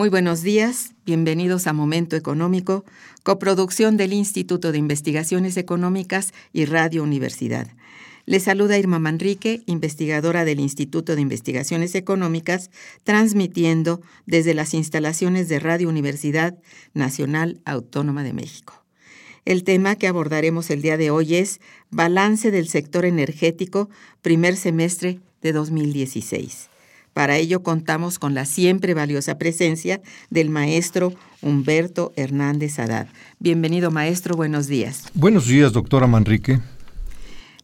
Muy buenos días, bienvenidos a Momento Económico, coproducción del Instituto de Investigaciones Económicas y Radio Universidad. Les saluda Irma Manrique, investigadora del Instituto de Investigaciones Económicas, transmitiendo desde las instalaciones de Radio Universidad Nacional Autónoma de México. El tema que abordaremos el día de hoy es Balance del sector energético, primer semestre de 2016. Para ello contamos con la siempre valiosa presencia del maestro Humberto Hernández Haddad. Bienvenido maestro, buenos días. Buenos días, doctora Manrique.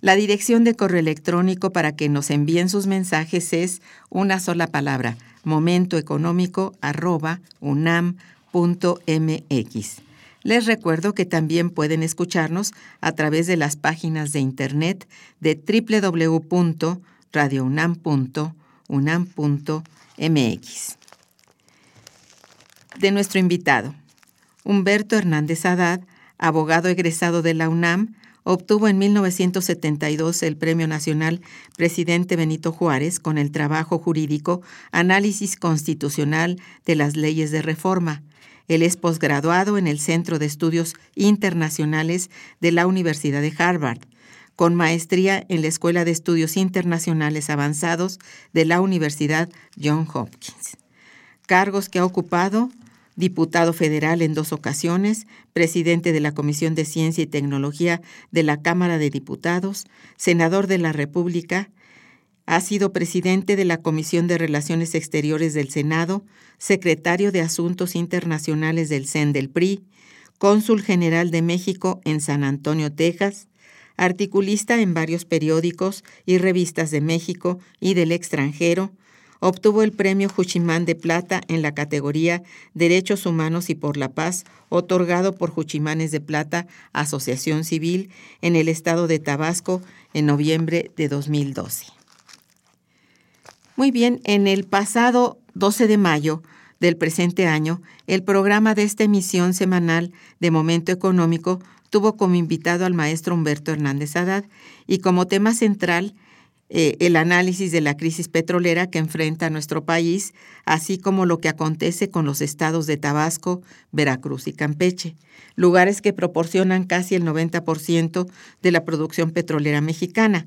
La dirección de correo electrónico para que nos envíen sus mensajes es una sola palabra, momentoeconómico.unam.mx. Les recuerdo que también pueden escucharnos a través de las páginas de internet de www.radiounam.mx unam.mx. De nuestro invitado, Humberto Hernández Haddad, abogado egresado de la UNAM, obtuvo en 1972 el Premio Nacional Presidente Benito Juárez con el trabajo jurídico Análisis Constitucional de las Leyes de Reforma. Él es posgraduado en el Centro de Estudios Internacionales de la Universidad de Harvard con maestría en la Escuela de Estudios Internacionales Avanzados de la Universidad John Hopkins. Cargos que ha ocupado diputado federal en dos ocasiones, presidente de la Comisión de Ciencia y Tecnología de la Cámara de Diputados, senador de la República, ha sido presidente de la Comisión de Relaciones Exteriores del Senado, secretario de Asuntos Internacionales del CEN del PRI, cónsul general de México en San Antonio, Texas, articulista en varios periódicos y revistas de México y del extranjero, obtuvo el premio Juchimán de Plata en la categoría Derechos Humanos y por la Paz, otorgado por Juchimanes de Plata, Asociación Civil, en el estado de Tabasco en noviembre de 2012. Muy bien, en el pasado 12 de mayo del presente año, el programa de esta emisión semanal de Momento Económico tuvo como invitado al maestro Humberto Hernández Haddad y como tema central eh, el análisis de la crisis petrolera que enfrenta nuestro país, así como lo que acontece con los estados de Tabasco, Veracruz y Campeche, lugares que proporcionan casi el 90% de la producción petrolera mexicana.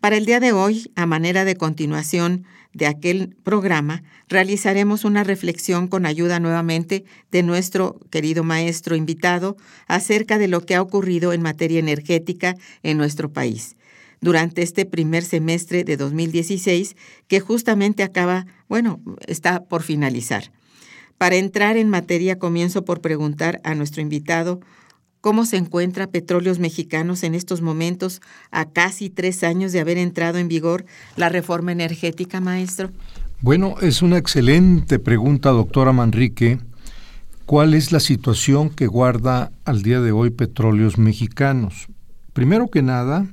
Para el día de hoy, a manera de continuación de aquel programa, realizaremos una reflexión con ayuda nuevamente de nuestro querido maestro invitado acerca de lo que ha ocurrido en materia energética en nuestro país durante este primer semestre de 2016 que justamente acaba, bueno, está por finalizar. Para entrar en materia, comienzo por preguntar a nuestro invitado cómo se encuentra Petróleos Mexicanos en estos momentos, a casi tres años de haber entrado en vigor la reforma energética, maestro. Bueno, es una excelente pregunta, doctora Manrique. ¿Cuál es la situación que guarda al día de hoy Petróleos Mexicanos? Primero que nada,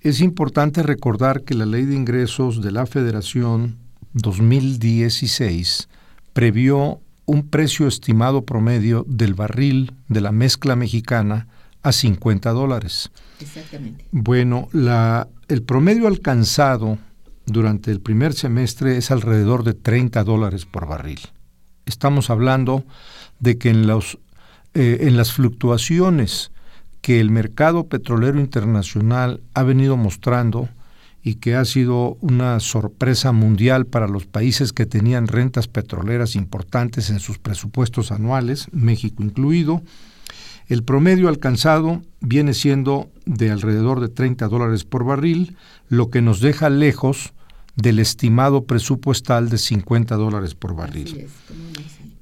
es importante recordar que la Ley de Ingresos de la Federación 2016 previó un precio estimado promedio del barril de la mezcla mexicana a 50 dólares. Exactamente. Bueno, la, el promedio alcanzado durante el primer semestre es alrededor de 30 dólares por barril. Estamos hablando de que en, los, eh, en las fluctuaciones que el mercado petrolero internacional ha venido mostrando, y que ha sido una sorpresa mundial para los países que tenían rentas petroleras importantes en sus presupuestos anuales, México incluido. El promedio alcanzado viene siendo de alrededor de 30 dólares por barril, lo que nos deja lejos del estimado presupuestal de 50 dólares por barril.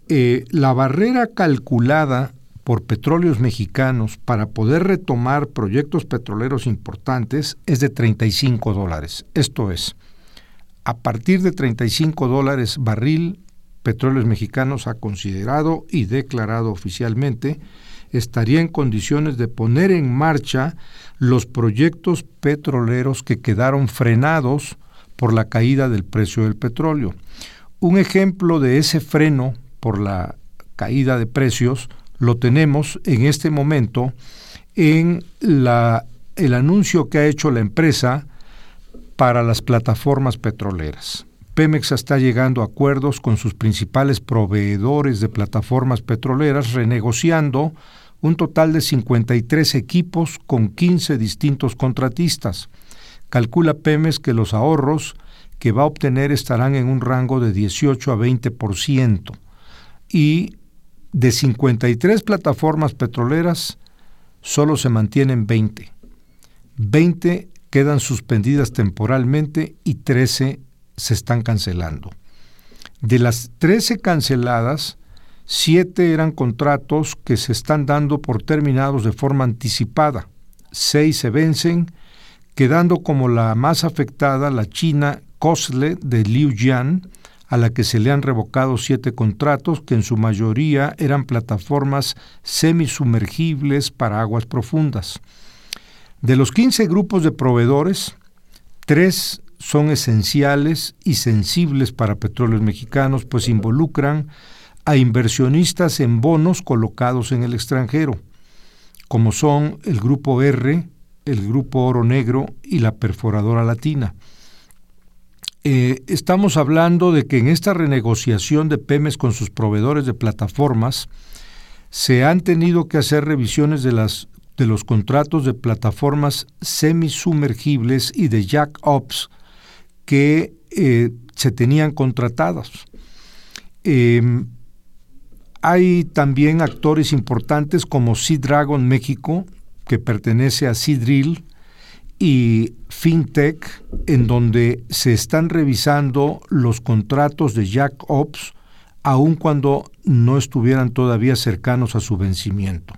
Eh, la barrera calculada por petróleos mexicanos para poder retomar proyectos petroleros importantes es de 35 dólares. Esto es, a partir de 35 dólares barril, Petróleos Mexicanos ha considerado y declarado oficialmente estaría en condiciones de poner en marcha los proyectos petroleros que quedaron frenados por la caída del precio del petróleo. Un ejemplo de ese freno por la caída de precios lo tenemos en este momento en la, el anuncio que ha hecho la empresa para las plataformas petroleras. Pemex está llegando a acuerdos con sus principales proveedores de plataformas petroleras, renegociando un total de 53 equipos con 15 distintos contratistas. Calcula Pemex que los ahorros que va a obtener estarán en un rango de 18 a 20% y de 53 plataformas petroleras, solo se mantienen 20. 20 quedan suspendidas temporalmente y 13 se están cancelando. De las 13 canceladas, 7 eran contratos que se están dando por terminados de forma anticipada. 6 se vencen, quedando como la más afectada la China Cosle de Liujian, a la que se le han revocado siete contratos que en su mayoría eran plataformas semisumergibles para aguas profundas. De los 15 grupos de proveedores, tres son esenciales y sensibles para petróleos mexicanos, pues involucran a inversionistas en bonos colocados en el extranjero, como son el Grupo R, el Grupo Oro Negro y la Perforadora Latina. Eh, estamos hablando de que en esta renegociación de Pemex con sus proveedores de plataformas se han tenido que hacer revisiones de, las, de los contratos de plataformas semisumergibles y de jack-ups que eh, se tenían contratados. Em, hay también actores importantes como Sea Dragon México, que pertenece a Sea Drill, y FinTech, en donde se están revisando los contratos de Jack Ops, aun cuando no estuvieran todavía cercanos a su vencimiento.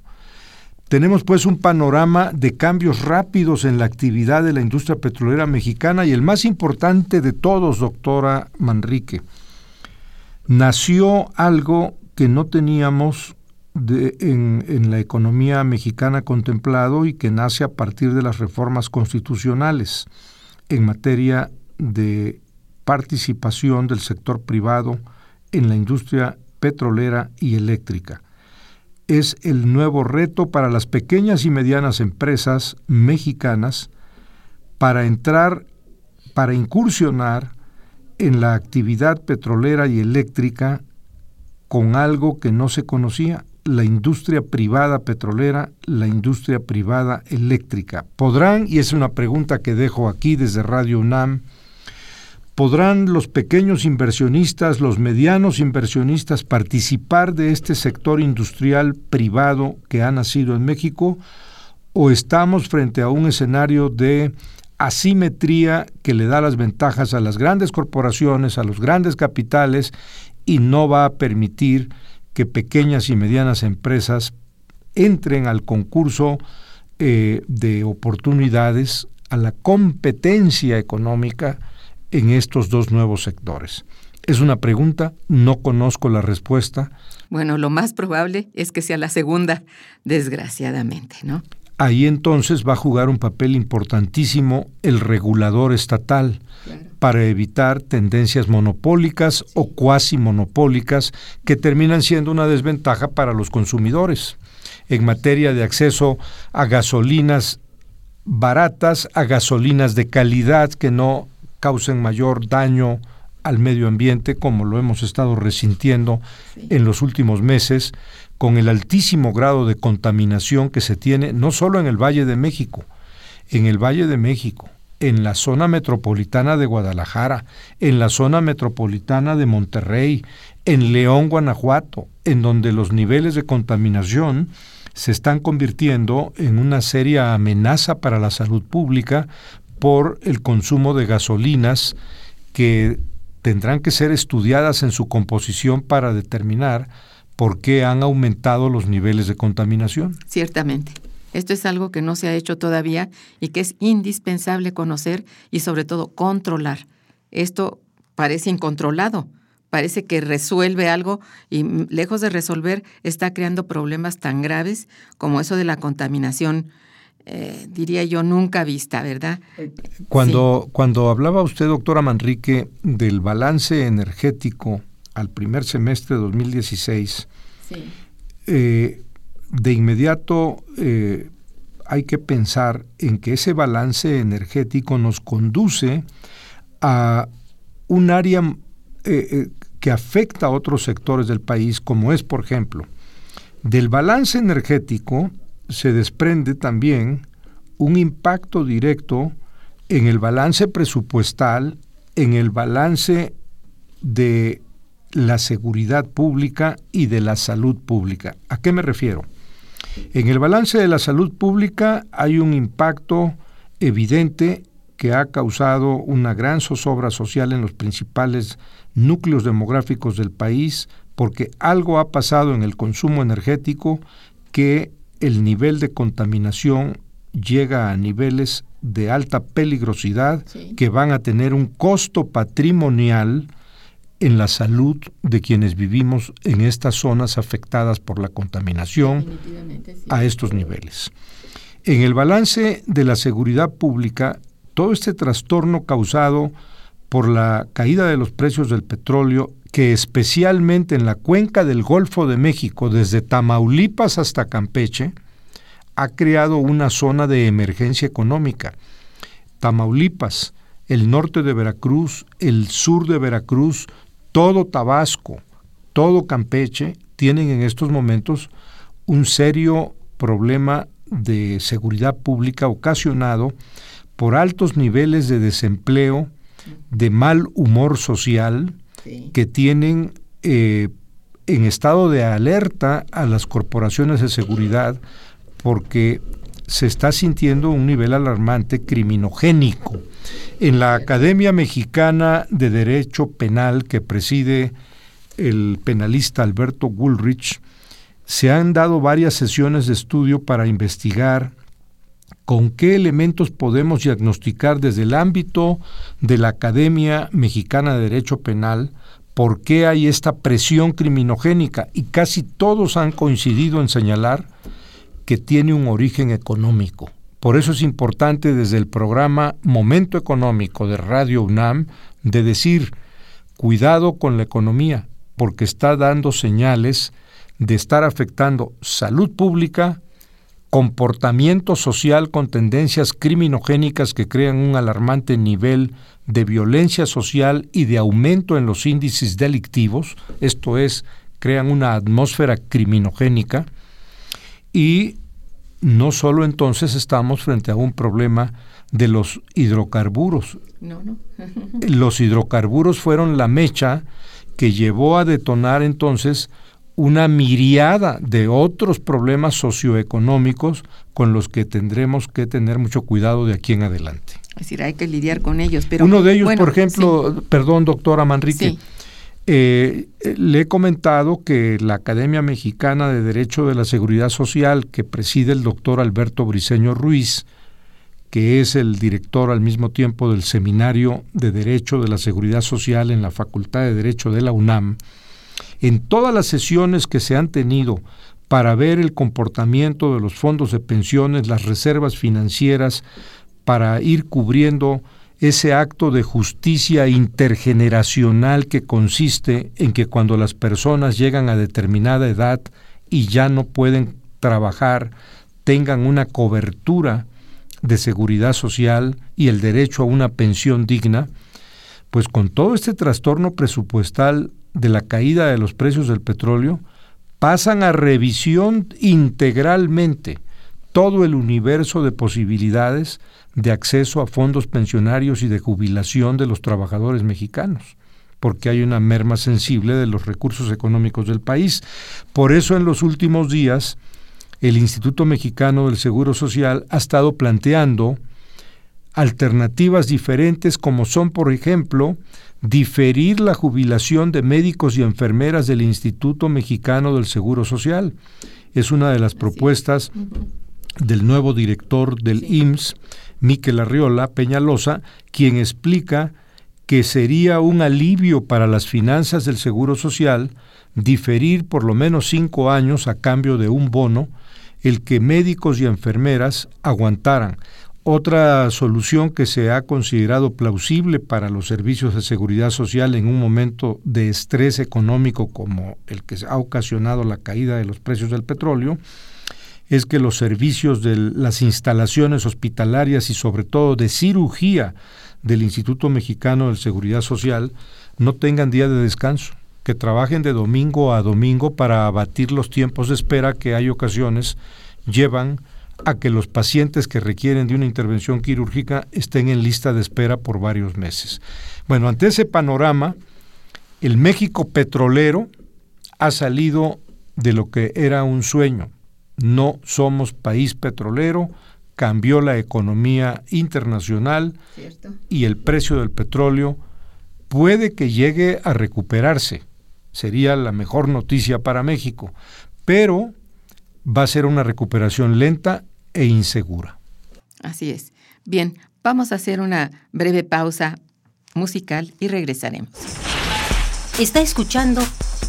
Tenemos pues un panorama de cambios rápidos en la actividad de la industria petrolera mexicana y el más importante de todos, doctora Manrique, nació algo que no teníamos en, la economía mexicana contemplado y que nace a partir de las reformas constitucionales en materia de participación del sector privado en la industria petrolera y eléctrica. Es el nuevo reto para las pequeñas y medianas empresas mexicanas para entrar, para incursionar en la actividad petrolera y eléctrica con algo que no se conocía, la industria privada petrolera, la industria privada eléctrica. ¿Podrán, y es una pregunta que dejo aquí desde Radio UNAM, ¿podrán los pequeños inversionistas, los medianos inversionistas participar de este sector industrial privado que ha nacido en México? ¿O estamos frente a un escenario de asimetría que le da las ventajas a las grandes corporaciones, a los grandes capitales y no va a permitir que pequeñas y medianas empresas entren al concurso eh, de oportunidades, a la competencia económica en estos dos nuevos sectores. Es una pregunta, no conozco la respuesta. Bueno, lo más probable es que sea la segunda, desgraciadamente, ¿no? Ahí entonces va a jugar un papel importantísimo el regulador estatal para evitar tendencias monopólicas o cuasi monopólicas que terminan siendo una desventaja para los consumidores. En materia de acceso a gasolinas baratas, a gasolinas de calidad que no causen mayor daño al medio ambiente como lo hemos estado resintiendo en los últimos meses con el altísimo grado de contaminación que se tiene no solo en el Valle de México, en el Valle de México, en la zona metropolitana de Guadalajara, en la zona metropolitana de Monterrey, en León, Guanajuato, en donde los niveles de contaminación se están convirtiendo en una seria amenaza para la salud pública por el consumo de gasolinas que tendrán que ser estudiadas en su composición para determinar por qué han aumentado los niveles de contaminación. Ciertamente. Esto es algo que no se ha hecho todavía y que es indispensable conocer y sobre todo controlar. Esto parece incontrolado, parece que resuelve algo y lejos de resolver está creando problemas tan graves como eso de la contaminación, eh, diría yo, nunca vista, ¿verdad? Cuando, cuando hablaba usted, doctora Manrique, del balance energético al primer semestre de 2016, eh, de inmediato eh, hay que pensar en que ese balance energético nos conduce a un área eh, que afecta a otros sectores del país, como es, por ejemplo, del balance energético se desprende también un impacto directo en el balance presupuestal, en el balance de la seguridad pública y de la salud pública. ¿A qué me refiero? En el balance de la salud pública hay un impacto evidente que ha causado una gran zozobra social en los principales núcleos demográficos del país porque algo ha pasado en el consumo energético que el nivel de contaminación llega a niveles de alta peligrosidad que van a tener un costo patrimonial en la salud de quienes vivimos en estas zonas afectadas por la contaminación a estos niveles. En el balance de la seguridad pública, todo este trastorno causado por la caída de los precios del petróleo, que especialmente en la cuenca del Golfo de México, desde Tamaulipas hasta Campeche, ha creado una zona de emergencia económica. Tamaulipas, el norte de Veracruz, el sur de Veracruz, todo Tabasco, todo Campeche tienen en estos momentos un serio problema de seguridad pública ocasionado por altos niveles de desempleo, de mal humor social, que tienen eh, en estado de alerta a las corporaciones de seguridad porque se está sintiendo un nivel alarmante criminogénico. En la Academia Mexicana de Derecho Penal que preside el penalista Alberto Woolrich, se han dado varias sesiones de estudio para investigar con qué elementos podemos diagnosticar desde el ámbito de la Academia Mexicana de Derecho Penal por qué hay esta presión criminogénica y casi todos han coincidido en señalar que tiene un origen económico. Por eso es importante desde el programa Momento Económico de Radio UNAM de decir, cuidado con la economía, porque está dando señales de estar afectando salud pública, comportamiento social con tendencias criminogénicas que crean un alarmante nivel de violencia social y de aumento en los índices delictivos, esto es, crean una atmósfera criminogénica y no solo entonces estamos frente a un problema de los hidrocarburos. No, no. los hidrocarburos fueron la mecha que llevó a detonar entonces una miriada de otros problemas socioeconómicos con los que tendremos que tener mucho cuidado de aquí en adelante. Es decir, hay que lidiar con ellos. Pero, Uno de ellos, por ejemplo, perdón, doctora Manrique, eh, le he comentado que la Academia Mexicana de Derecho de la Seguridad Social, que preside el doctor Alberto Briceño Ruiz, que es el director al mismo tiempo del Seminario de Derecho de la Seguridad Social en la Facultad de Derecho de la UNAM, en todas las sesiones que se han tenido para ver el comportamiento de los fondos de pensiones, las reservas financieras, para ir cubriendo ese acto de justicia intergeneracional que consiste en que cuando las personas llegan a determinada edad y ya no pueden trabajar, tengan una cobertura de seguridad social y el derecho a una pensión digna, pues con todo este trastorno presupuestal de la caída de los precios del petróleo, pasan a revisión integralmente todo el universo de posibilidades de acceso a fondos pensionarios y de jubilación de los trabajadores mexicanos, porque hay una merma sensible de los recursos económicos del país. Por eso en los últimos días el Instituto Mexicano del Seguro Social ha estado planteando alternativas diferentes como son, por ejemplo, diferir la jubilación de médicos y enfermeras del Instituto Mexicano del Seguro Social. Es una de las propuestas del nuevo director del IMSS, Miquel Arriola Peñalosa, quien explica que sería un alivio para las finanzas del Seguro Social diferir por lo menos cinco años a cambio de un bono el que médicos y enfermeras aguantaran. Otra solución que se ha considerado plausible para los servicios de seguridad social en un momento de estrés económico como el que ha ocasionado la caída de los precios del petróleo es que los servicios de las instalaciones hospitalarias y sobre todo de cirugía del Instituto Mexicano de Seguridad Social no tengan día de descanso, que trabajen de domingo a domingo para abatir los tiempos de espera que hay ocasiones llevan a que los pacientes que requieren de una intervención quirúrgica estén en lista de espera por varios meses. Bueno, ante ese panorama, el México petrolero ha salido de lo que era un sueño, no somos país petrolero, cambió la economía internacional y el precio del petróleo puede que llegue a recuperarse. Sería la mejor noticia para México, pero va a ser una recuperación lenta e insegura. Así es. Bien, vamos a hacer una breve pausa musical y regresaremos. Está escuchando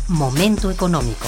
Momento Económico.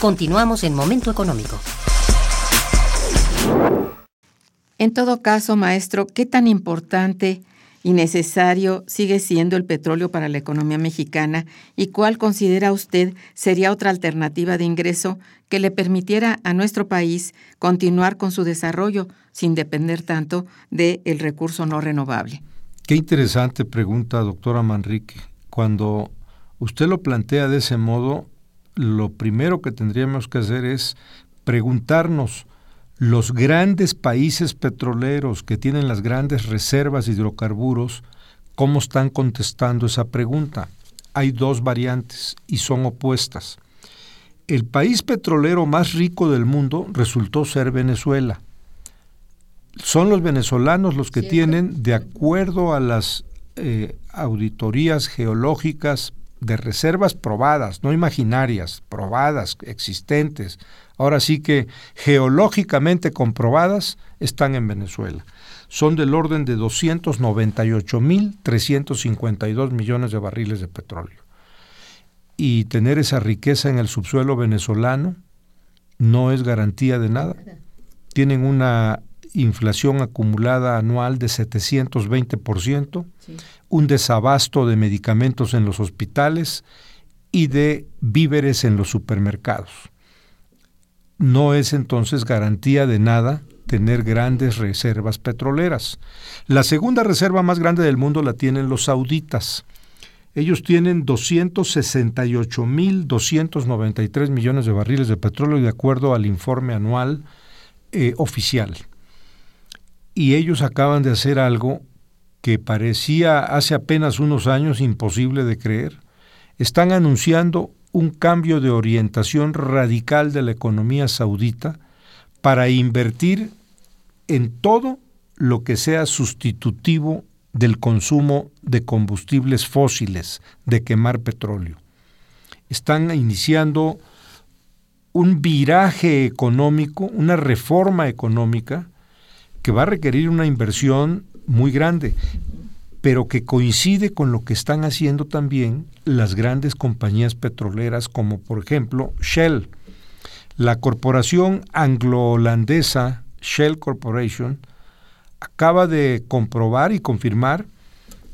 Continuamos en Momento Económico. En todo caso, maestro, ¿qué tan importante y necesario sigue siendo el petróleo para la economía mexicana y cuál considera usted sería otra alternativa de ingreso que le permitiera a nuestro país continuar con su desarrollo sin depender tanto del el recurso no renovable? Qué interesante pregunta, doctora Manrique. Cuando usted lo plantea de ese modo, lo primero que tendríamos que hacer es preguntarnos los grandes países petroleros que tienen las grandes reservas de hidrocarburos, ¿cómo están contestando esa pregunta? Hay dos variantes y son opuestas. El país petrolero más rico del mundo resultó ser Venezuela. Son los venezolanos los que tienen, de acuerdo a las eh, auditorías geológicas de reservas probadas, no imaginarias, probadas, existentes, ahora sí que geológicamente comprobadas, están en Venezuela. Son del orden de 298.352 millones de barriles de petróleo. Y tener esa riqueza en el subsuelo venezolano no es garantía de nada. Tienen una inflación acumulada anual de 720%, sí. un desabasto de medicamentos en los hospitales y de víveres en los supermercados. No es entonces garantía de nada tener grandes reservas petroleras. La segunda reserva más grande del mundo la tienen los sauditas. Ellos tienen 268.293 millones de barriles de petróleo de acuerdo al informe anual eh, oficial y ellos acaban de hacer algo que parecía hace apenas unos años imposible de creer. Están anunciando un cambio de orientación radical de la economía saudita para invertir en todo lo que sea sustitutivo del consumo de combustibles fósiles, de quemar petróleo. Están iniciando un viraje económico, una reforma económica, que va a requerir una inversión muy grande, pero que coincide con lo que están haciendo también las grandes compañías petroleras como por ejemplo Shell. La corporación anglo-holandesa Shell Corporation acaba de comprobar y confirmar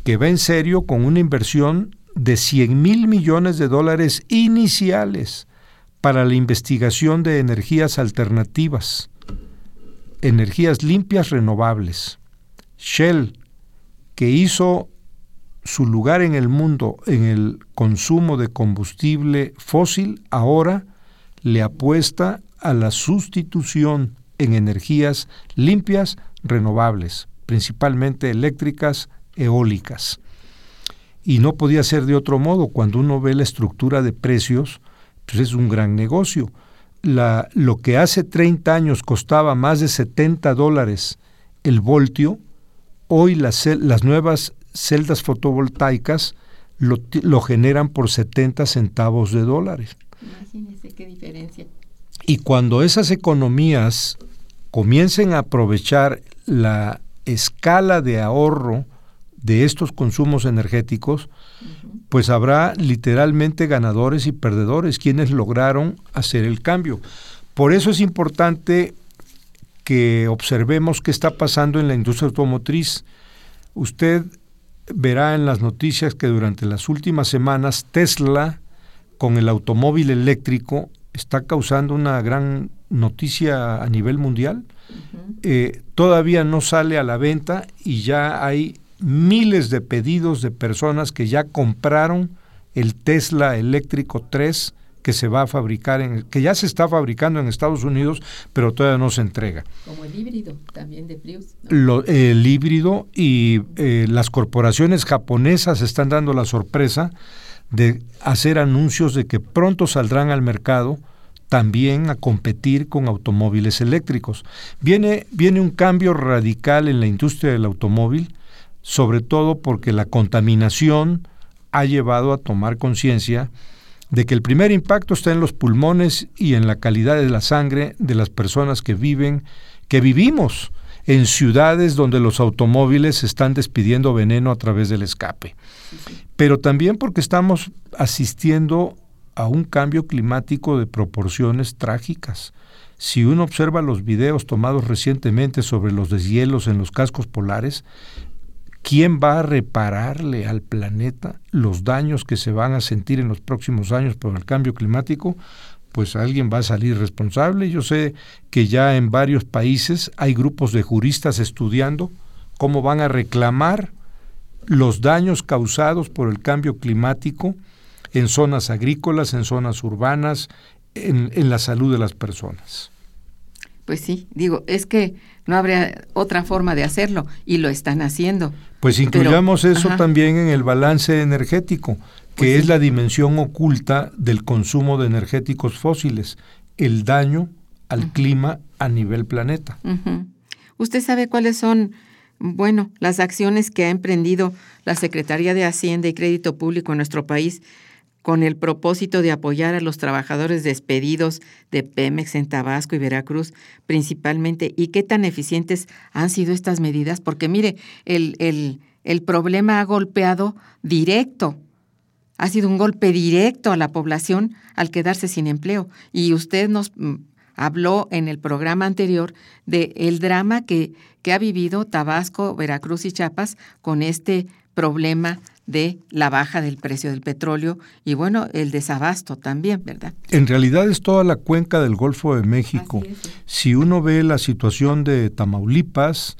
que va en serio con una inversión de 100 mil millones de dólares iniciales para la investigación de energías alternativas energías limpias renovables. Shell, que hizo su lugar en el mundo en el consumo de combustible fósil, ahora le apuesta a la sustitución en energías limpias renovables, principalmente eléctricas, eólicas. Y no podía ser de otro modo. Cuando uno ve la estructura de precios, pues es un gran negocio. La, lo que hace 30 años costaba más de 70 dólares el voltio, hoy las, las nuevas celdas fotovoltaicas lo, lo, generan por 70 centavos de dólares. Imagínese qué diferencia. Y cuando esas economías comiencen a aprovechar la escala de ahorro de estos consumos energéticos, pues habrá literalmente ganadores y perdedores, quienes lograron hacer el cambio. Por eso es importante que observemos qué está pasando en la industria automotriz. Usted verá en las noticias que durante las últimas semanas Tesla con el automóvil eléctrico está causando una gran noticia a nivel mundial. eh, todavía no sale a la venta y ya hay miles de pedidos de personas que ya compraron el Tesla eléctrico 3 que se va a fabricar en que ya se está fabricando en Estados Unidos, pero todavía no se entrega. Como el híbrido también de Prius. ¿no? Lo, el híbrido y eh, las corporaciones japonesas están dando la sorpresa de hacer anuncios de que pronto saldrán al mercado también a competir con automóviles eléctricos. Viene, viene un cambio radical en la industria del automóvil, sobre todo porque la contaminación ha llevado a tomar conciencia de que el primer impacto está en los pulmones y en la calidad de la sangre de las personas que viven, que vivimos en ciudades donde los automóviles están despidiendo veneno a través del escape. Pero también porque estamos asistiendo a un cambio climático de proporciones trágicas. Si uno observa los videos tomados recientemente sobre los deshielos en los cascos polares, ¿quién va a repararle al planeta los daños que se van a sentir en los próximos años por el cambio climático? Pues alguien va a salir responsable. Yo sé que ya en varios países hay grupos de juristas estudiando cómo van a reclamar los daños causados por el cambio climático en zonas agrícolas, en zonas urbanas, en, en, la salud de las personas. Pues sí, digo, es que no habría otra forma de hacerlo y lo están haciendo. Pues incluyamos Pero, eso ajá. también en el balance energético, que pues es sí. la dimensión oculta del consumo de energéticos fósiles, el daño al uh -huh. clima a nivel planeta. Uh -huh. ¿Usted sabe cuáles son, bueno, las acciones que ha emprendido la Secretaría de Hacienda y Crédito Público en nuestro país con el propósito de apoyar a los trabajadores despedidos de Pemex en Tabasco y Veracruz principalmente, y qué tan eficientes han sido estas medidas, porque mire, el, el, el problema ha golpeado directo, ha sido un golpe directo a la población al quedarse sin empleo. Y usted nos mm, habló en el programa anterior de el drama que, que ha vivido Tabasco, Veracruz y Chiapas con este problema de la baja del precio del petróleo y bueno, el desabasto también, ¿verdad? En realidad es toda la cuenca del Golfo de México. Si uno ve la situación de Tamaulipas,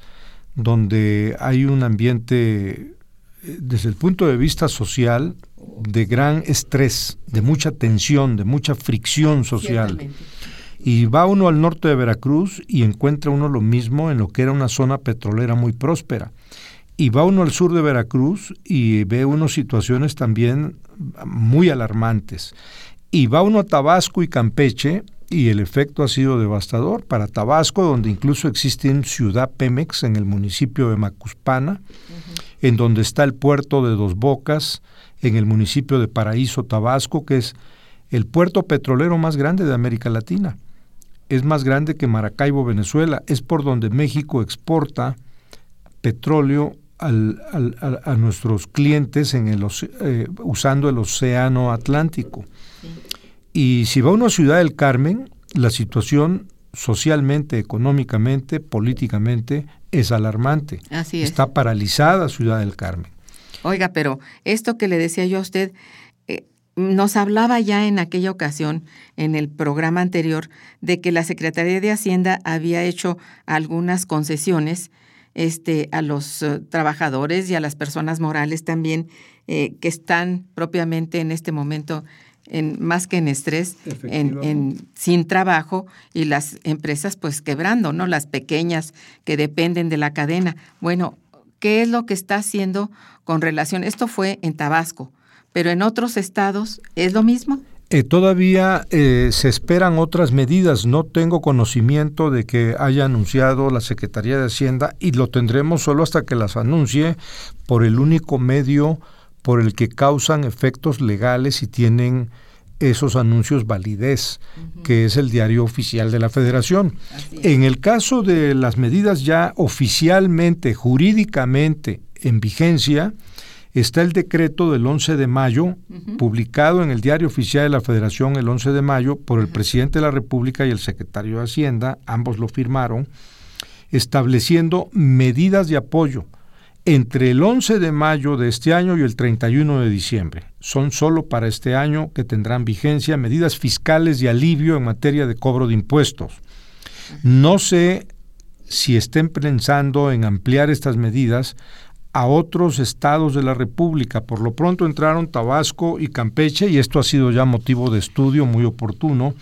donde hay un ambiente desde el punto de vista social de gran estrés, de mucha tensión, de mucha fricción social. Y va uno al norte de Veracruz y encuentra uno lo mismo en lo que era una zona petrolera muy próspera. Y va uno al sur de Veracruz y ve unas situaciones también muy alarmantes. Y va uno a Tabasco y Campeche y el efecto ha sido devastador. Para Tabasco, donde incluso existe un ciudad Pemex en el municipio de Macuspana, uh -huh. en donde está el puerto de Dos Bocas, en el municipio de Paraíso, Tabasco, que es el puerto petrolero más grande de América Latina. Es más grande que Maracaibo, Venezuela. Es por donde México exporta petróleo al, al, a, nuestros clientes en el, eh, usando el océano Atlántico. Sí. Y si va uno a Ciudad del Carmen, la situación socialmente, económicamente, políticamente es alarmante. Así es. Está paralizada Ciudad del Carmen. Oiga, pero esto que le decía yo a usted, eh, nos hablaba ya en aquella ocasión, en el programa anterior, de que la Secretaría de Hacienda había hecho algunas concesiones este, a los eh, trabajadores y a las personas morales también eh, que están propiamente en este momento en, más que en estrés, en, en, sin trabajo y las empresas pues quebrando, ¿no? Las pequeñas que dependen de la cadena. Bueno, ¿qué es lo que está haciendo con relación? Esto fue en Tabasco, pero en otros estados es lo mismo. Eh, todavía eh, se esperan otras medidas. No tengo conocimiento de que haya anunciado la Secretaría de Hacienda y lo tendremos solo hasta que las anuncie por el único medio por el que causan efectos legales y tienen esos anuncios validez, que es el diario oficial de la Federación. En el caso de las medidas ya oficialmente, jurídicamente en vigencia, está el decreto del 11 de mayo, publicado en el diario oficial de la Federación el 11 de mayo por el presidente de la República y el secretario de Hacienda, ambos lo firmaron, estableciendo medidas de apoyo entre el 11 de mayo de este año y el 31 de diciembre. Son solo para este año que tendrán vigencia medidas fiscales de alivio en materia de cobro de impuestos. No sé si estén pensando en ampliar estas medidas a otros estados de la República. Por lo pronto entraron Tabasco y Campeche y esto ha sido ya motivo de estudio muy oportuno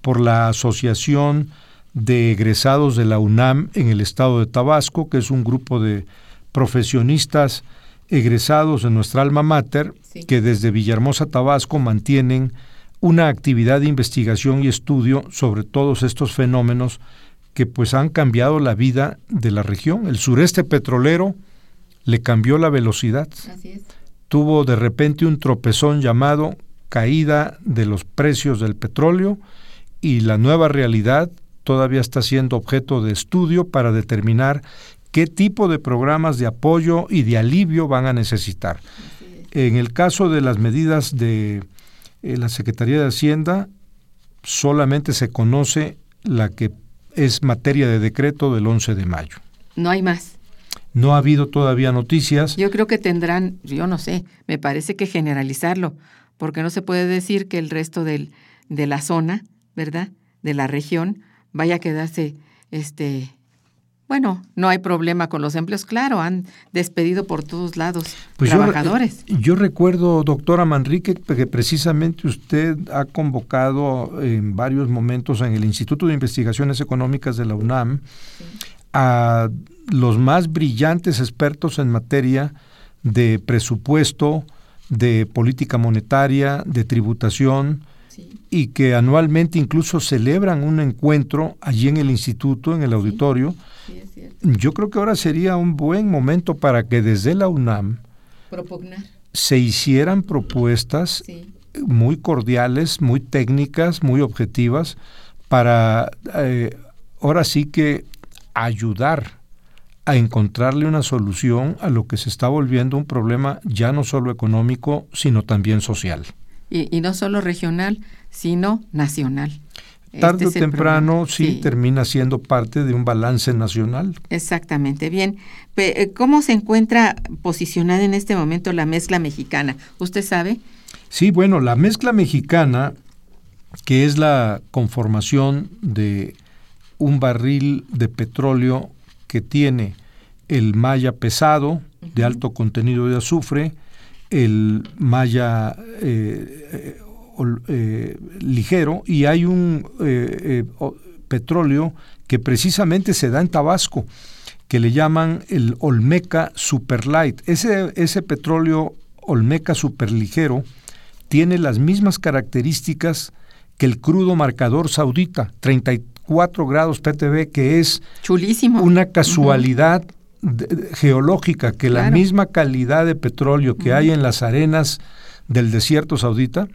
por la Asociación de Egresados de la UNAM en el estado de Tabasco, que es un grupo de profesionistas egresados de nuestra alma mater que desde Villahermosa, Tabasco, mantienen una actividad de investigación y estudio sobre todos estos fenómenos que pues han cambiado la vida de la región. El sureste petrolero le cambió la velocidad. Tuvo de repente un tropezón llamado caída de los precios del petróleo y la nueva realidad todavía está siendo objeto de estudio para determinar qué tipo de programas de apoyo y de alivio van a necesitar. En el caso de las medidas de eh, la Secretaría de Hacienda, solamente se conoce la que es materia de decreto del 11 de mayo. No hay más. No ha habido todavía noticias. Yo creo que tendrán, yo no sé, me parece que generalizarlo, porque no se puede decir que el resto del, de la zona, ¿verdad? De la región vaya a quedarse este bueno, no hay problema con los empleos, claro, han despedido por todos lados pues trabajadores. Yo, yo, recuerdo, doctora Manrique, que precisamente usted ha convocado en varios momentos en el Instituto de Investigaciones Económicas de la UNAM a los más brillantes expertos en materia de presupuesto, de política monetaria, de tributación, y que anualmente incluso celebran un encuentro allí en el instituto, en el auditorio. Yo creo que ahora sería un buen momento para que desde la UNAM se hicieran propuestas muy cordiales, muy técnicas, muy objetivas, para eh, ahora sí que ayudar a encontrarle una solución a lo que se está volviendo un problema ya no solo económico, sino también social y, no solo regional, sino nacional. Tarde o este temprano sí, termina siendo parte de un balance nacional. Exactamente. Bien, eh, ¿cómo se encuentra posicionada en este momento la mezcla mexicana? ¿Usted sabe? Sí, bueno, la mezcla mexicana, que es la conformación de un barril de petróleo que tiene el malla pesado, de alto contenido de azufre, el malla eh, eh, ligero y hay un eh, petróleo que precisamente se da en Tabasco, que le llaman el Olmeca Superlight. Ese, ese petróleo Olmeca Superligero tiene las mismas características que el crudo marcador saudita, 34 grados PTB, que es Chulísimo. una casualidad geológica, que la misma calidad de petróleo que hay en las arenas del desierto saudita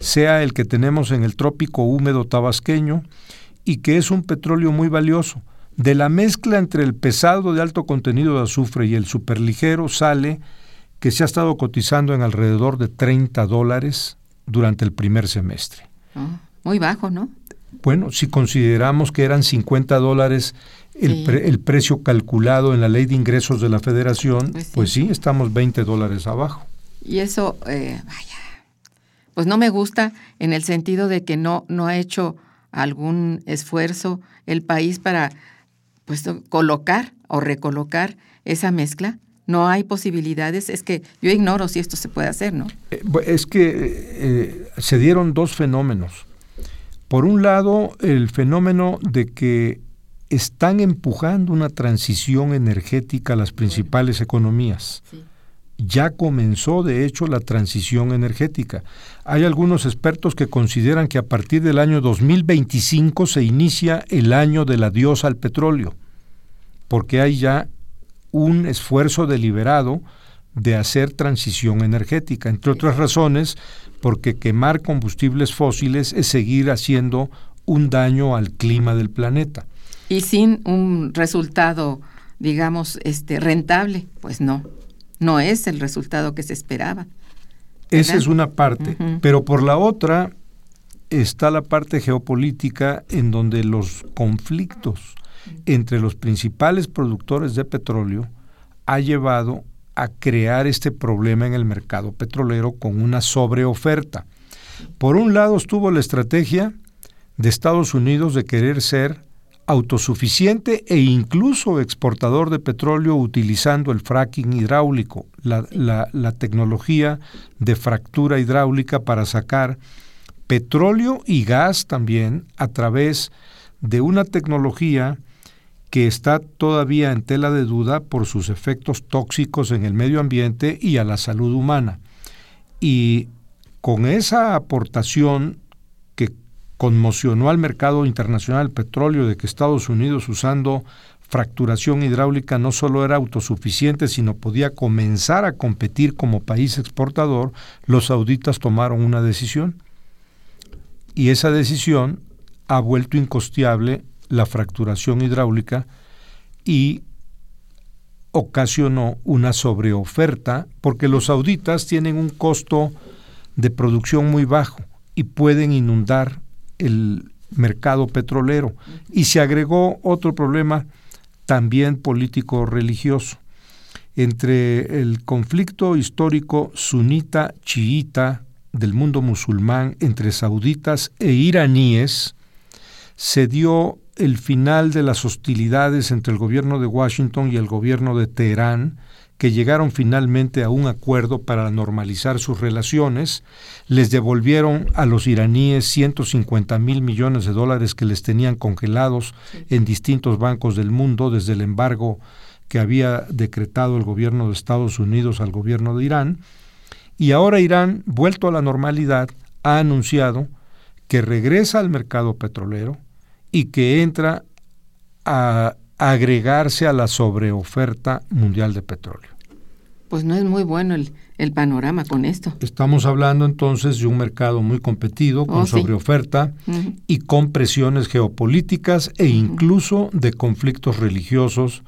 sea el que tenemos en el trópico húmedo tabasqueño y que es un petróleo muy valioso. De la mezcla entre el pesado de alto contenido de azufre y el superligero sale que se ha estado cotizando en alrededor de 30 dólares durante el primer semestre. Ah, muy bajo, ¿no? Bueno, si consideramos que eran 50 dólares el, precio calculado en la ley de ingresos de la federación, pues, pues sí, estamos 20 dólares abajo. Y eso, eh, vaya, pues no me gusta en el sentido de que no, no ha hecho algún esfuerzo el país para pues, colocar o recolocar esa mezcla. No hay posibilidades. Es que yo ignoro si esto se puede hacer, ¿no? Eh, es que eh, se dieron dos fenómenos. Por un lado, el fenómeno de que están empujando una transición energética a las principales economías. Ya comenzó, de hecho, la transición energética. Hay algunos expertos que consideran que a partir del año 2025 se inicia el año del adiós al petróleo, porque hay ya un esfuerzo deliberado de hacer transición energética, entre otras razones, porque quemar combustibles fósiles es seguir haciendo un daño al clima del planeta. Y sin un resultado, digamos, este rentable, pues no no es el resultado que se esperaba. Esa es una parte, pero por la otra está la parte geopolítica en donde los conflictos entre los principales productores de petróleo ha llevado a crear este problema en el mercado petrolero con una sobreoferta. Por un lado estuvo la estrategia de Estados Unidos de querer ser autosuficiente e incluso exportador de petróleo utilizando el fracking hidráulico, la, tecnología de fractura hidráulica para sacar petróleo y gas también a través de una tecnología que está todavía en tela de duda por sus efectos tóxicos en el medio ambiente y a la salud humana. Y con esa aportación conmocionó al mercado internacional del petróleo de que Estados Unidos usando fracturación hidráulica no solo era autosuficiente, sino podía comenzar a competir como país exportador, los sauditas tomaron una decisión. Y esa decisión ha vuelto incosteable la fracturación hidráulica y ocasionó una sobreoferta porque los sauditas tienen un costo de producción muy bajo y pueden inundar el mercado petrolero. Y se agregó otro problema también político-religioso. Entre el conflicto histórico sunita-chiita del mundo musulmán entre sauditas e iraníes, se dio el final de las hostilidades entre el gobierno de Washington y el gobierno de Teherán, que llegaron finalmente a un acuerdo para normalizar sus relaciones, les devolvieron a los iraníes 150 mil millones de dólares que les tenían congelados en distintos bancos del mundo desde el embargo que había decretado el gobierno de Estados Unidos al gobierno de Irán, y ahora Irán, vuelto a la normalidad, ha anunciado que regresa al mercado petrolero y que entra a agregarse a la sobreoferta mundial de petróleo. Pues no es muy bueno el, panorama con esto. Estamos hablando entonces de un mercado muy competido, con oh, sobreoferta y con presiones geopolíticas e incluso de conflictos religiosos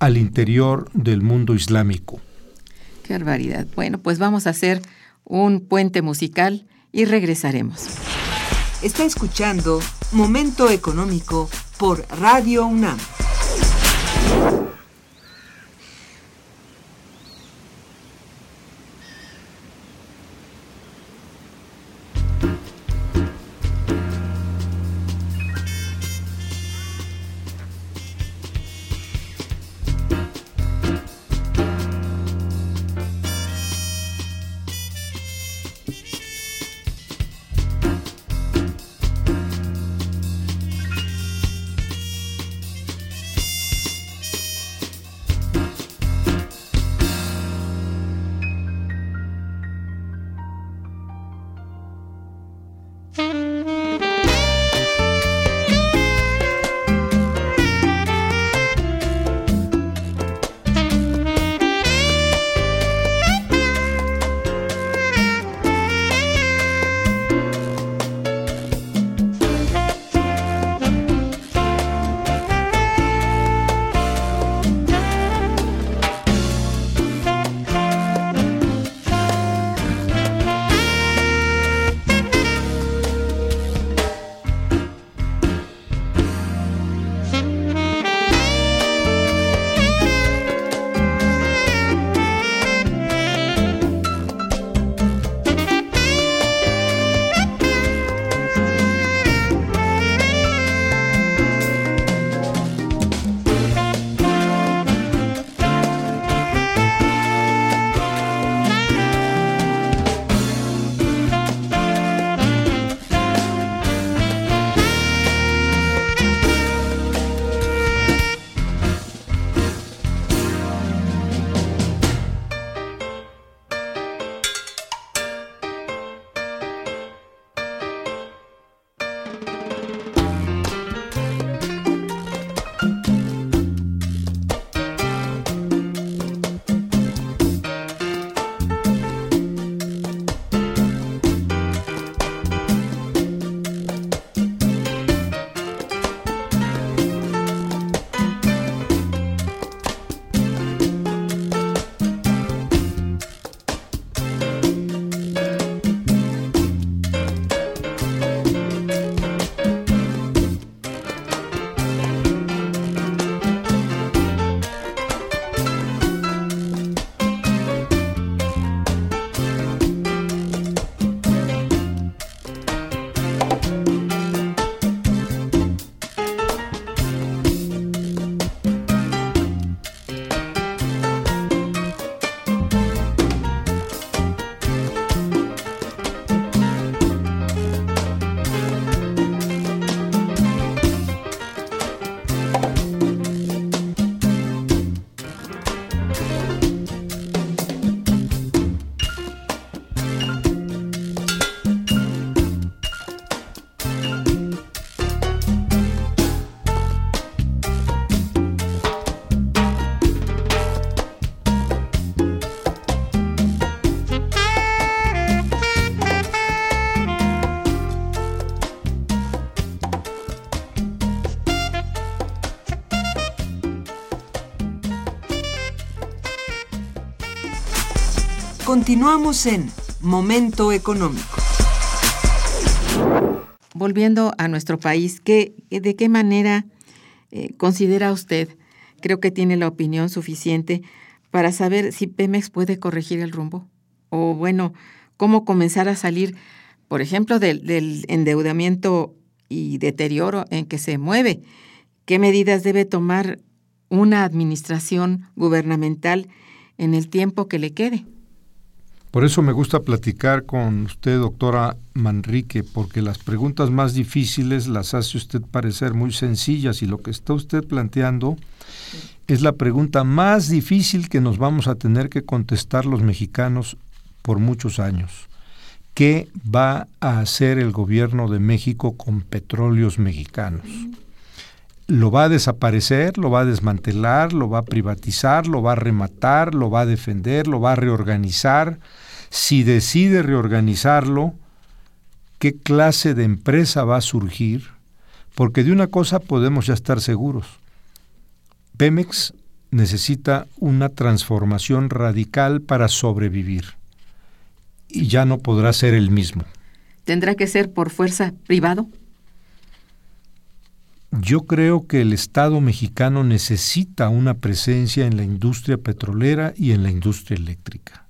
al interior del mundo islámico. Qué barbaridad. Bueno, pues vamos a hacer un puente musical y regresaremos. Está escuchando Momento Económico por Radio UNAM. Continuamos en Momento Económico. Volviendo a nuestro país, ¿qué, ¿de qué manera eh, considera usted, creo que tiene la opinión suficiente para saber si Pemex puede corregir el rumbo? O bueno, cómo comenzar a salir, por ejemplo, del, del endeudamiento y deterioro en que se mueve. ¿Qué medidas debe tomar una administración gubernamental en el tiempo que le quede? Por eso me gusta platicar con usted, doctora Manrique, porque las preguntas más difíciles las hace usted parecer muy sencillas y lo que está usted planteando es la pregunta más difícil que nos vamos a tener que contestar los mexicanos por muchos años. ¿Qué va a hacer el gobierno de México con petróleos mexicanos? ¿Lo va a desaparecer? ¿Lo va a desmantelar? ¿Lo va a privatizar? ¿Lo va a rematar? ¿Lo va a defender? ¿Lo va a reorganizar? Si decide reorganizarlo, ¿qué clase de empresa va a surgir? Porque de una cosa podemos ya estar seguros. Pemex necesita una transformación radical para sobrevivir y ya no podrá ser el mismo. ¿Tendrá que ser por fuerza privado? Yo creo que el Estado mexicano necesita una presencia en la industria petrolera y en la industria eléctrica.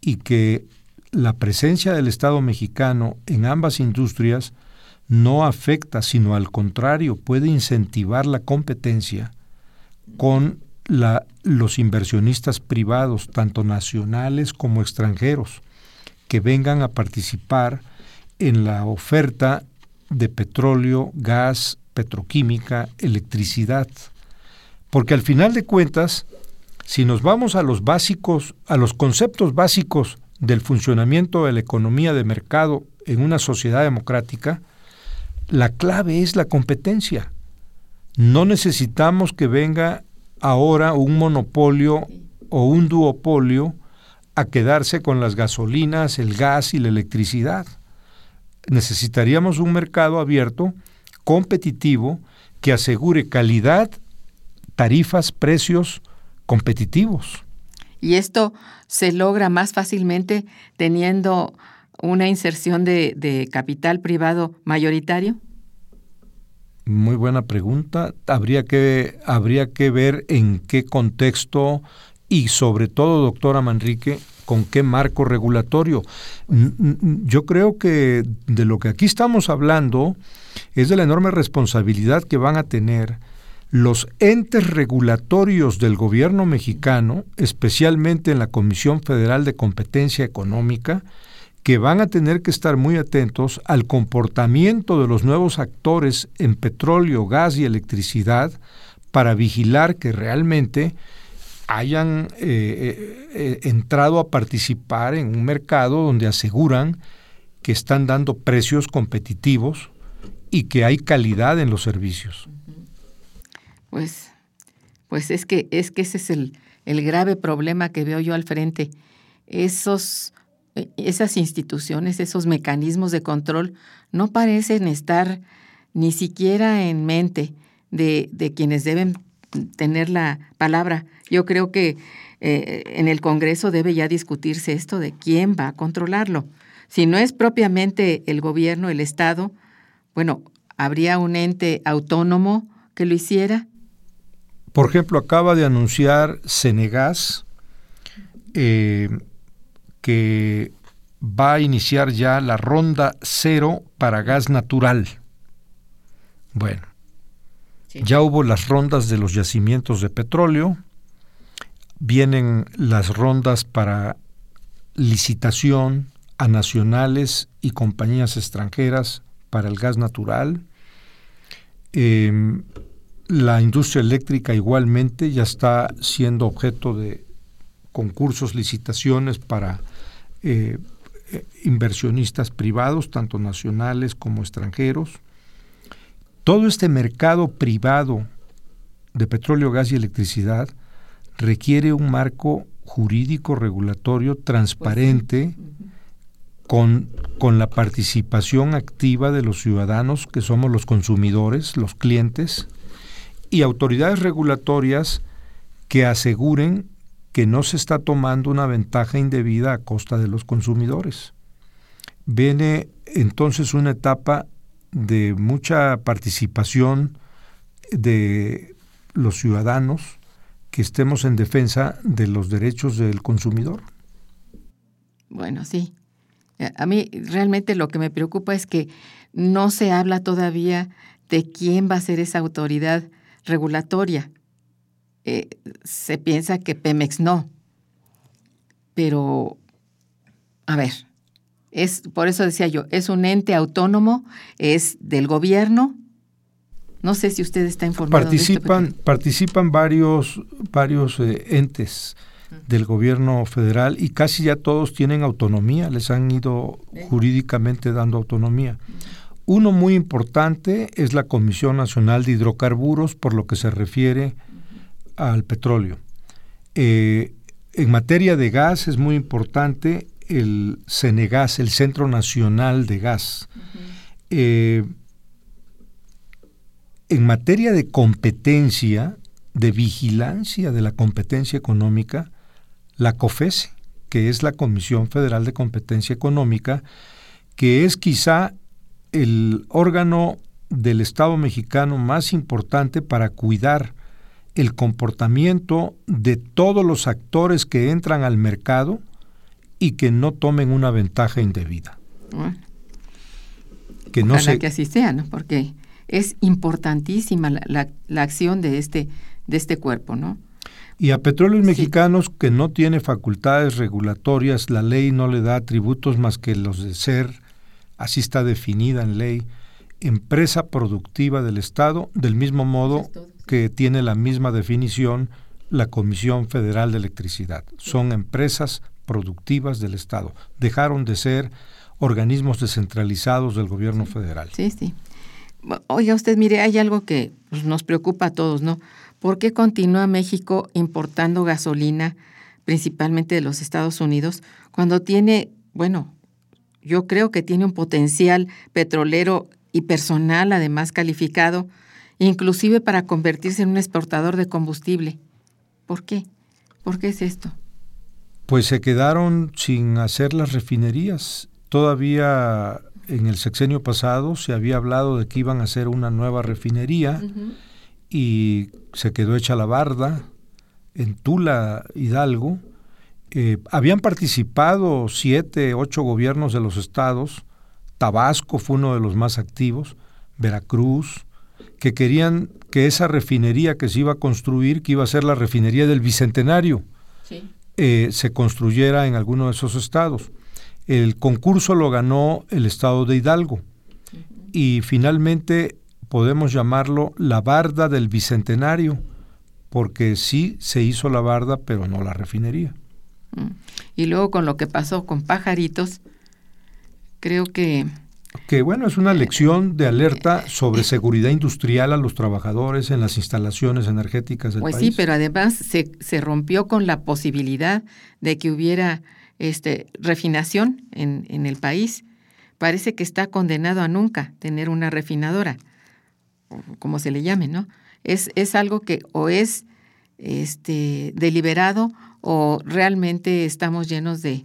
Y que la presencia del Estado mexicano en ambas industrias no afecta, sino al contrario, puede incentivar la competencia con los inversionistas privados, tanto nacionales como extranjeros, que vengan a participar en la oferta de petróleo, gas, petroquímica, electricidad. Porque al final de cuentas, si nos vamos a los básicos, a los conceptos básicos del funcionamiento de la economía de mercado en una sociedad democrática, la clave es la competencia. No necesitamos que venga ahora un monopolio o un duopolio a quedarse con las gasolinas, el gas y la electricidad. Necesitaríamos un mercado abierto, competitivo, que asegure calidad, tarifas, precios competitivos. ¿Y esto se logra más fácilmente teniendo una inserción de, de capital privado mayoritario? Muy buena pregunta. Habría que, habría que ver en qué contexto y sobre todo, doctora Manrique, con qué marco regulatorio. Yo creo que de lo que aquí estamos hablando es de la enorme responsabilidad que van a tener los entes regulatorios del gobierno mexicano, especialmente en la Comisión Federal de Competencia Económica, que van a tener que estar muy atentos al comportamiento de los nuevos actores en petróleo, gas y electricidad para vigilar que realmente hayan eh, eh, eh, entrado a participar en un mercado donde aseguran que están dando precios competitivos y que hay calidad en los servicios. Pues, pues es que es que ese es el, el grave problema que veo yo al frente. Esos, esas instituciones, esos mecanismos de control no parecen estar ni siquiera en mente de, de quienes deben tener la palabra. Yo creo que eh, en el Congreso debe ya discutirse esto de quién va a controlarlo. Si no es propiamente el gobierno, el Estado, bueno, ¿habría un ente autónomo que lo hiciera? Por ejemplo, acaba de anunciar Senegas eh, que va a iniciar ya la ronda cero para gas natural. Bueno, ya hubo las rondas de los yacimientos de petróleo, vienen las rondas para licitación a nacionales y compañías extranjeras para el gas natural. Em, la industria eléctrica igualmente ya está siendo objeto de concursos, licitaciones para eh, eh, inversionistas privados, tanto nacionales como extranjeros. Todo este mercado privado de petróleo, gas y electricidad requiere un marco jurídico regulatorio transparente con, con, la participación activa de los ciudadanos, que somos los consumidores, los clientes, y autoridades regulatorias que aseguren que no se está tomando una ventaja indebida a costa de los consumidores. Viene entonces una etapa de mucha participación de los ciudadanos que estemos en defensa de los derechos del consumidor. Bueno, sí. Eh, a mí realmente lo que me preocupa es que no se habla todavía de quién va a ser esa autoridad regulatoria. Eh, se piensa que Pemex no. Pero, a ver, es, por eso decía yo, es un ente autónomo, es del gobierno. No sé si usted está informado. Participan, de esto, participan varios, varios eh, entes del gobierno federal y casi ya todos tienen autonomía, les han ido jurídicamente dando autonomía. Uno muy importante es la Comisión Nacional de Hidrocarburos por lo que se refiere al petróleo. Eh, en materia de gas es muy importante el CENEGAS, el Centro Nacional de Gas. Eh, en materia de competencia, de vigilancia de la competencia económica, la COFESE, que es la Comisión Federal de Competencia Económica, que es quizá el órgano del Estado mexicano más importante para cuidar el comportamiento de todos los actores que entran al mercado y que no tomen una ventaja indebida. Bueno, que no se, que así sea, ¿no? Porque es importantísima la, la- la acción de este, de este cuerpo, ¿no? Y a Petróleos Sí. Mexicanos, que no tiene facultades regulatorias, la ley no le da atributos más que los de ser, así está definida en ley, empresa productiva del Estado, del mismo modo que tiene la misma definición la Comisión Federal de Electricidad. Son empresas productivas del Estado. Dejaron de ser organismos descentralizados del gobierno federal. Sí, sí. Oiga, usted, mire, hay algo que pues, nos preocupa a todos, ¿no? ¿Por qué continúa México importando gasolina, principalmente de los Estados Unidos, cuando tiene, bueno, yo creo que tiene un potencial petrolero y personal además calificado, inclusive para convertirse en un exportador de combustible? ¿Por qué? ¿Por qué es esto? Pues se quedaron sin hacer las refinerías. Todavía en el sexenio pasado se había hablado de que iban a hacer una nueva refinería y se quedó hecha la barda en Tula, Hidalgo. Eh, habían participado siete, ocho gobiernos de los estados. Tabasco fue uno de los más activos, Veracruz, que querían que esa refinería que se iba a construir, que iba a ser la refinería del Bicentenario, Sí. eh, se construyera en alguno de esos estados. El concurso lo ganó el estado de Hidalgo y finalmente podemos llamarlo la barda del Bicentenario, porque sí se hizo la barda, pero no la refinería. Mm. Y luego con lo que pasó con pajaritos, creo que Que bueno, es una lección de alerta sobre seguridad industrial a los trabajadores en las instalaciones energéticas del Pues país. sí, pero además se, se rompió con la posibilidad de que hubiera este, refinación en, en el país. Parece que está condenado a nunca tener una refinadora, como se le llame, ¿no? Es, es algo que o es este, deliberado o realmente estamos llenos de,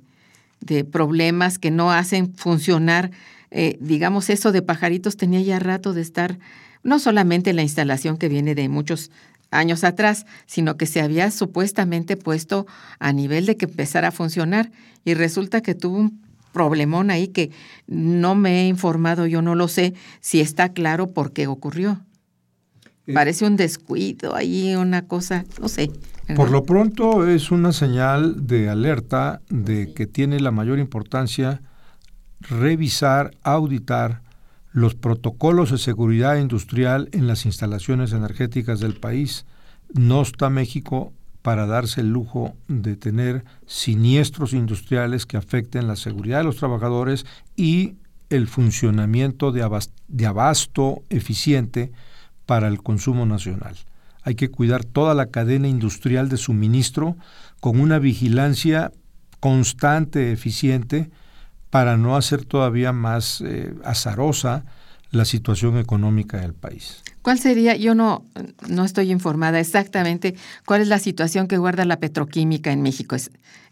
de problemas que no hacen funcionar. eh, digamos, eso de pajaritos tenía ya rato de estar, no solamente la instalación que viene de muchos años atrás, sino que se había supuestamente puesto a nivel de que empezara a funcionar y resulta que tuvo un problemón ahí que no me he informado, yo no lo sé si está claro por qué ocurrió. Eh, Parece un descuido ahí, una cosa, no sé. ¿verdad? Por lo pronto es una señal de alerta de que tiene la mayor importancia revisar, auditar los protocolos de seguridad industrial en las instalaciones energéticas del país. No está México para darse el lujo de tener siniestros industriales que afecten la seguridad de los trabajadores y el funcionamiento de, abas- de abasto eficiente para el consumo nacional. Hay que cuidar toda la cadena industrial de suministro con una vigilancia constante, eficiente, para no hacer todavía más eh, azarosa la situación económica del país. ¿Cuál sería? Yo no, no estoy informada exactamente cuál es la situación que guarda la petroquímica en México.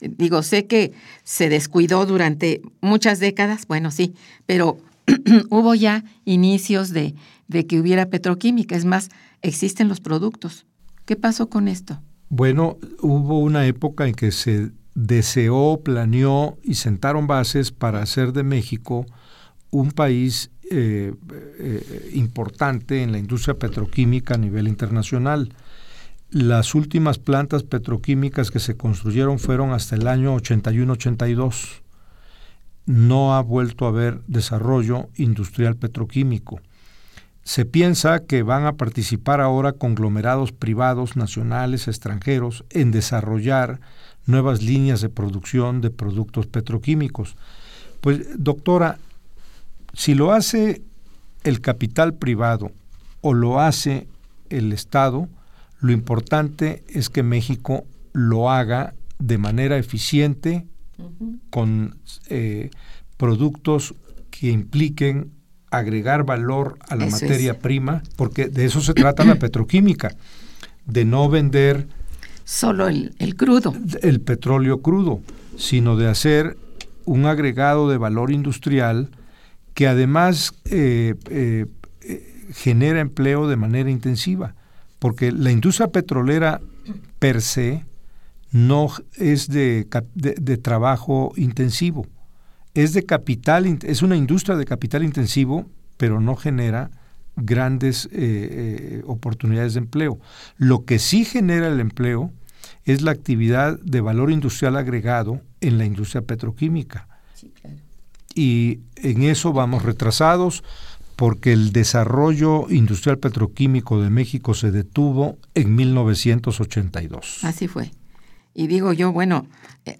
digo, sé que se descuidó durante muchas décadas, bueno, sí, pero hubo ya inicios de, de que hubiera petroquímica. Es más, existen los productos. ¿Qué pasó con esto? Bueno, hubo una época en que se deseó, planeó y sentaron bases para hacer de México un país eh, eh, importante en la industria petroquímica a nivel internacional. Las últimas plantas petroquímicas que se construyeron fueron hasta el año 81-82. No ha vuelto a haber desarrollo industrial petroquímico. Se piensa que van a participar ahora conglomerados privados, nacionales, extranjeros, en desarrollar nuevas líneas de producción de productos petroquímicos. Pues, doctora, si lo hace el capital privado o lo hace el Estado, lo importante es que México lo haga de manera eficiente, con eh, productos que impliquen agregar valor a la materia prima, porque de eso se trata la petroquímica, de no vender solo el, el crudo. El petróleo crudo, sino de hacer un agregado de valor industrial que además eh, eh, genera empleo de manera intensiva, porque la industria petrolera per se no es de, trabajo intensivo, es de capital, es una industria de capital intensivo, pero no genera grandes eh, oportunidades de empleo. Lo que sí genera el empleo es la actividad de valor industrial agregado en la industria petroquímica. Sí, claro y en eso vamos retrasados porque el desarrollo industrial petroquímico de México se detuvo en 1982. Así fue. Y digo yo, bueno,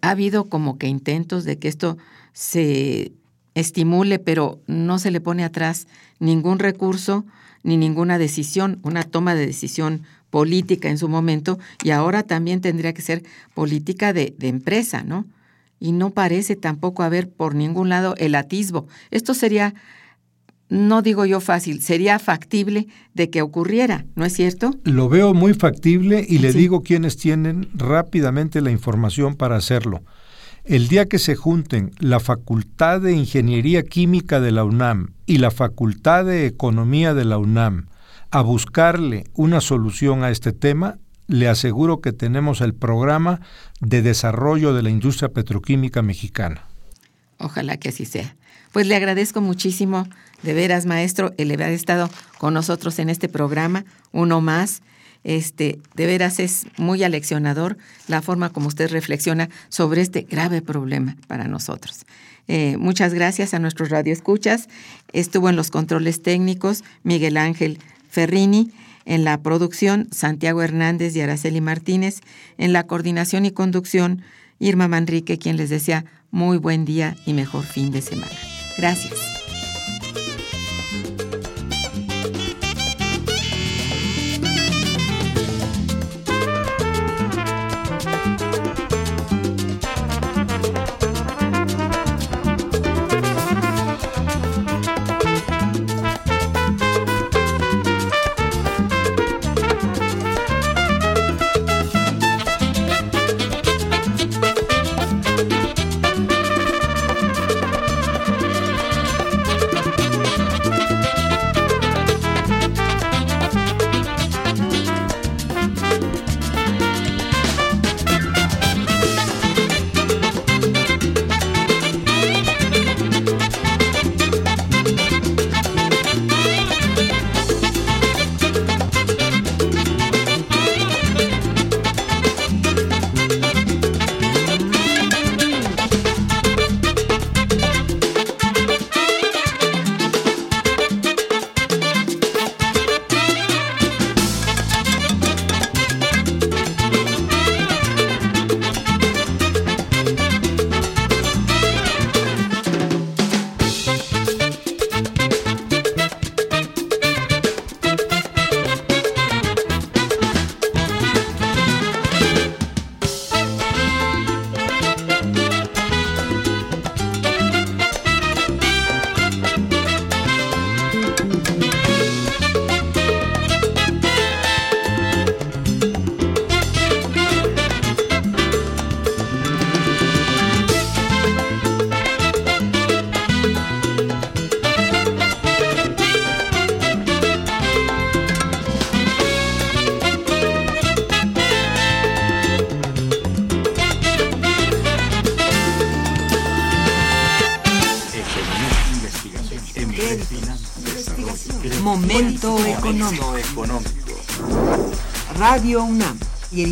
ha habido como que intentos de que esto se estimule, pero no se le pone atrás ningún recurso ni ninguna decisión, una toma de decisión política en su momento, y ahora también tendría que ser política de, de empresa, ¿no? y no parece tampoco haber por ningún lado el atisbo. Esto sería, no digo yo fácil, sería factible de que ocurriera, ¿no es cierto? Lo veo muy factible y le digo quienes tienen rápidamente la información para hacerlo. El día que se junten la Facultad de Ingeniería Química de la UNAM y la Facultad de Economía de la UNAM a buscarle una solución a este tema, le aseguro que tenemos el programa de desarrollo de la industria petroquímica mexicana. Ojalá que así sea. Pues le agradezco muchísimo, de veras, maestro, el haber estado con nosotros en este programa, uno más. Este, de veras es muy aleccionador la forma como usted reflexiona sobre este grave problema para nosotros. Eh, muchas gracias a nuestros radioescuchas. Estuvo en los controles técnicos Miguel Ángel Ferrini. En la producción, Santiago Hernández y Araceli Martínez. En la coordinación y conducción, Irma Manrique, quien les desea muy buen día y mejor fin de semana. Gracias.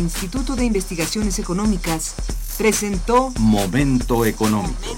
Instituto de Investigaciones Económicas presentó Momento económico.